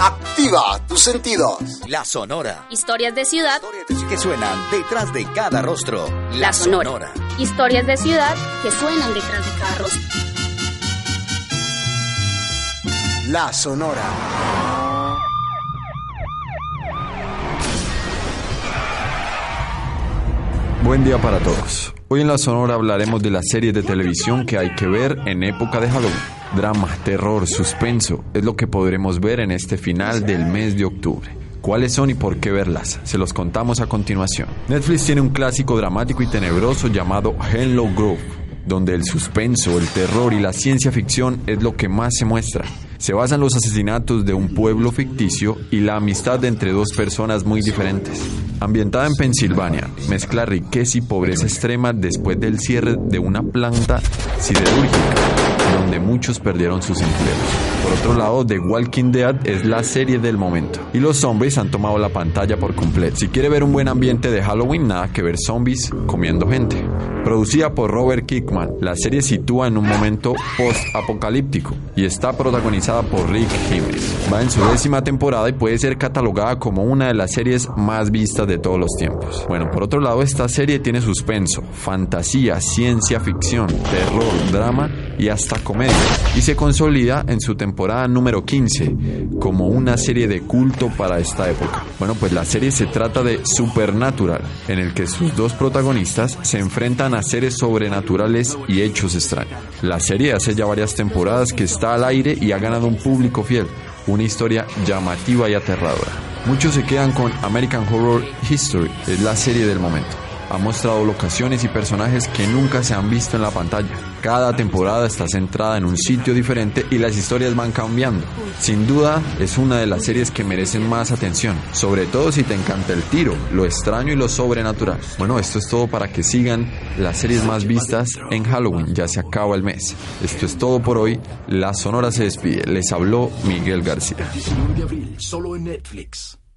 Activa tus sentidos. La Sonora. Historias de ciudad que suenan detrás de cada rostro. La, sonora. Historias de ciudad que suenan detrás de cada rostro. La Sonora. Buen día para todos. Hoy en la Sonora hablaremos de las series de televisión que hay que ver en época de Halloween. Drama, terror, suspenso es lo que podremos ver en este final del mes de octubre. ¿Cuáles son y por qué verlas? Se los contamos a continuación. Netflix tiene un clásico dramático y tenebroso llamado Hello Grove, donde el suspenso, el terror y la ciencia ficción es lo que más se muestra. Se basa en los asesinatos de un pueblo ficticio y la amistad entre dos personas muy diferentes. Ambientada en Pensilvania, mezcla riqueza y pobreza extrema después del cierre de una planta siderúrgica, donde muchos perdieron sus empleos. Por otro lado, The Walking Dead es la serie del momento, y los zombies han tomado la pantalla por completo. Si quiere ver un buen ambiente de Halloween, nada que ver zombies comiendo gente. Producida por Robert Kickman, la serie sitúa en un momento post-apocalíptico y está protagonizada por Rick Jiménez. Va en su décima temporada y puede ser catalogada como una de las series más vistas de todos los tiempos. Bueno, por otro lado, esta serie tiene suspenso, fantasía, ciencia ficción, terror, drama y hasta comedia. Y se consolida en su temporada número 15 como una serie de culto para esta época. Bueno, pues la serie se trata de Supernatural, en el que sus dos protagonistas se enfrentan a seres sobrenaturales y hechos extraños. La serie hace ya varias temporadas que está al aire y ha ganado un público fiel, una historia llamativa y aterradora. Muchos se quedan con American Horror History, es la serie del momento. Ha mostrado locaciones y personajes que nunca se han visto en la pantalla. Cada temporada está centrada en un sitio diferente y las historias van cambiando. Sin duda, es una de las series que merecen más atención, sobre todo si te encanta el tiro, lo extraño y lo sobrenatural. Bueno, esto es todo para que sigan las series más vistas en Halloween, ya se acaba el mes. Esto es todo por hoy, La Sonora se despide. Les habló Miguel García. de abril, solo en Netflix.